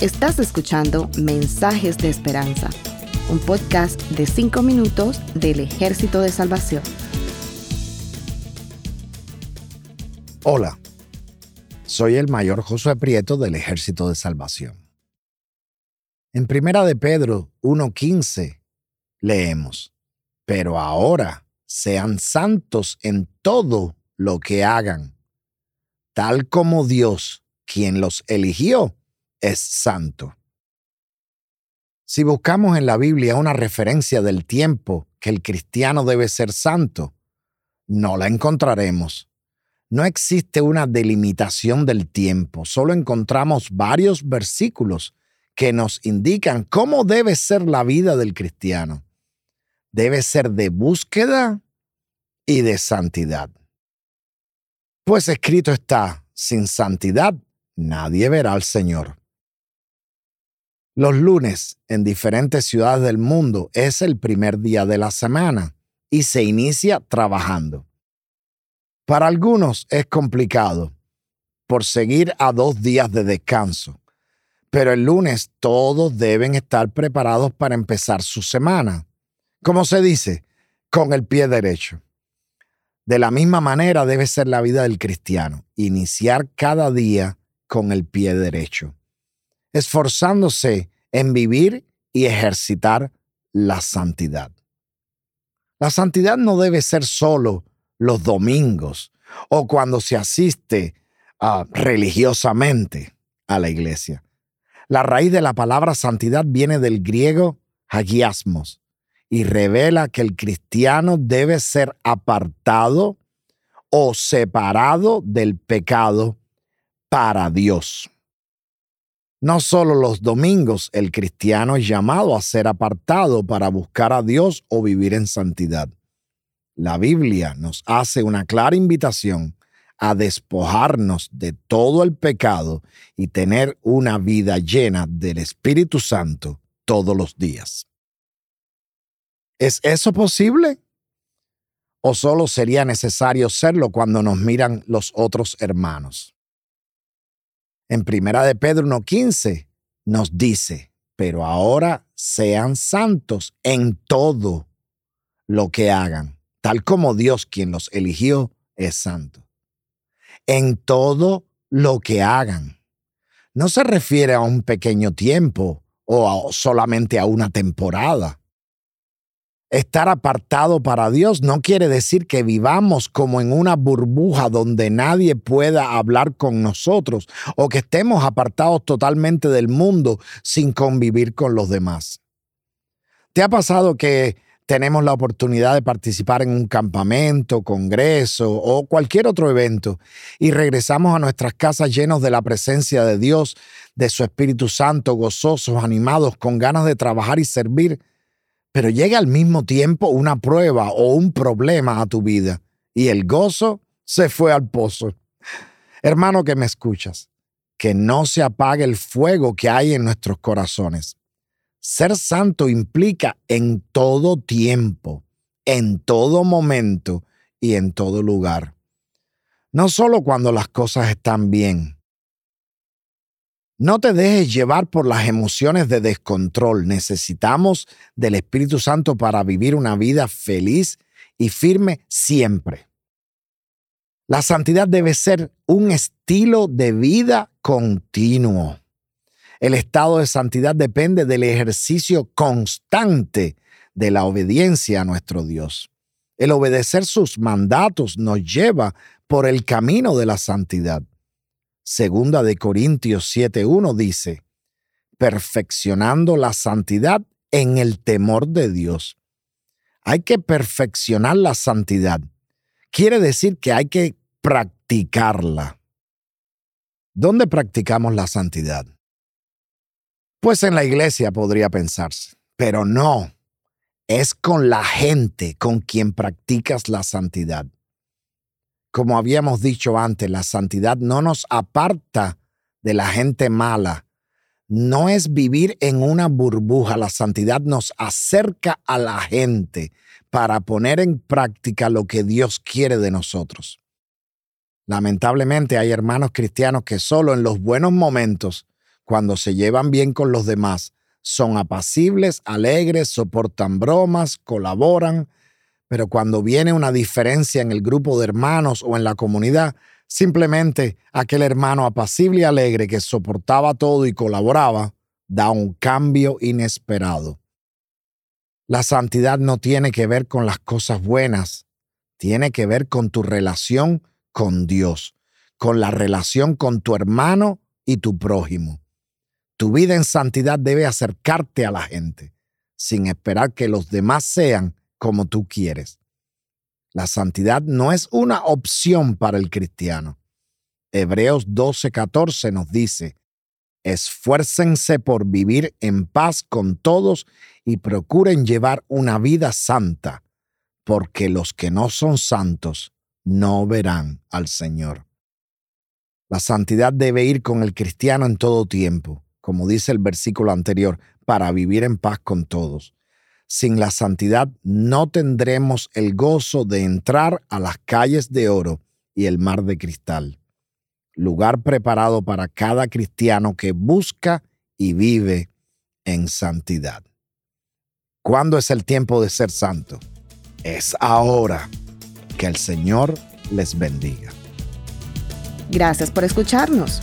Estás escuchando Mensajes de Esperanza, un podcast de 5 minutos del Ejército de Salvación. Hola, soy el mayor Josué Prieto del Ejército de Salvación. En Primera de Pedro 1.15 leemos, pero ahora sean santos en todo lo que hagan, tal como Dios, quien los eligió, es santo. Si buscamos en la Biblia una referencia del tiempo que el cristiano debe ser santo, no la encontraremos. No existe una delimitación del tiempo, solo encontramos varios versículos que nos indican cómo debe ser la vida del cristiano. Debe ser de búsqueda y de santidad. Pues escrito está, sin santidad nadie verá al Señor. Los lunes en diferentes ciudades del mundo es el primer día de la semana y se inicia trabajando. Para algunos es complicado por seguir a dos días de descanso, pero el lunes todos deben estar preparados para empezar su semana. Como se dice, con el pie derecho. De la misma manera debe ser la vida del cristiano, iniciar cada día con el pie derecho, esforzándose en vivir y ejercitar la santidad. La santidad no debe ser solo los domingos o cuando se asiste ah, religiosamente a la iglesia. La raíz de la palabra santidad viene del griego hagiasmos, y revela que el cristiano debe ser apartado o separado del pecado para Dios. No solo los domingos el cristiano es llamado a ser apartado para buscar a Dios o vivir en santidad. La Biblia nos hace una clara invitación a despojarnos de todo el pecado y tener una vida llena del Espíritu Santo todos los días. ¿Es eso posible? ¿O solo sería necesario serlo cuando nos miran los otros hermanos? En Primera de Pedro 1.15 nos dice, pero ahora sean santos en todo lo que hagan, tal como Dios quien los eligió es santo. En todo lo que hagan. No se refiere a un pequeño tiempo o solamente a una temporada Estar apartado para Dios no quiere decir que vivamos como en una burbuja donde nadie pueda hablar con nosotros o que estemos apartados totalmente del mundo sin convivir con los demás. ¿Te ha pasado que tenemos la oportunidad de participar en un campamento, congreso o cualquier otro evento y regresamos a nuestras casas llenos de la presencia de Dios, de su Espíritu Santo, gozosos, animados, con ganas de trabajar y servir? Pero llega al mismo tiempo una prueba o un problema a tu vida y el gozo se fue al pozo. Hermano que me escuchas, que no se apague el fuego que hay en nuestros corazones. Ser santo implica en todo tiempo, en todo momento y en todo lugar. No solo cuando las cosas están bien, no te dejes llevar por las emociones de descontrol. Necesitamos del Espíritu Santo para vivir una vida feliz y firme siempre. La santidad debe ser un estilo de vida continuo. El estado de santidad depende del ejercicio constante de la obediencia a nuestro Dios. El obedecer sus mandatos nos lleva por el camino de la santidad. Segunda de Corintios 7.1 dice, perfeccionando la santidad en el temor de Dios. Hay que perfeccionar la santidad. Quiere decir que hay que practicarla. ¿Dónde practicamos la santidad? Pues en la iglesia podría pensarse, pero no. Es con la gente con quien practicas la santidad. Como habíamos dicho antes, la santidad no nos aparta de la gente mala. No es vivir en una burbuja. La santidad nos acerca a la gente para poner en práctica lo que Dios quiere de nosotros. Lamentablemente hay hermanos cristianos que solo en los buenos momentos, cuando se llevan bien con los demás, son apacibles, alegres, soportan bromas, colaboran, pero cuando viene una diferencia en el grupo de hermanos o en la comunidad, simplemente aquel hermano apacible y alegre que soportaba todo y colaboraba, da un cambio inesperado. La santidad no tiene que ver con las cosas buenas, tiene que ver con tu relación con Dios, con la relación con tu hermano y tu prójimo. Tu vida en santidad debe acercarte a la gente, sin esperar que los demás sean como tú quieres. La santidad no es una opción para el cristiano. Hebreos 12:14 nos dice, esfuércense por vivir en paz con todos y procuren llevar una vida santa, porque los que no son santos no verán al Señor. La santidad debe ir con el cristiano en todo tiempo como dice el versículo anterior, para vivir en paz con todos. Sin la santidad no tendremos el gozo de entrar a las calles de oro y el mar de cristal, lugar preparado para cada cristiano que busca y vive en santidad. ¿Cuándo es el tiempo de ser santo? Es ahora. Que el Señor les bendiga. Gracias por escucharnos.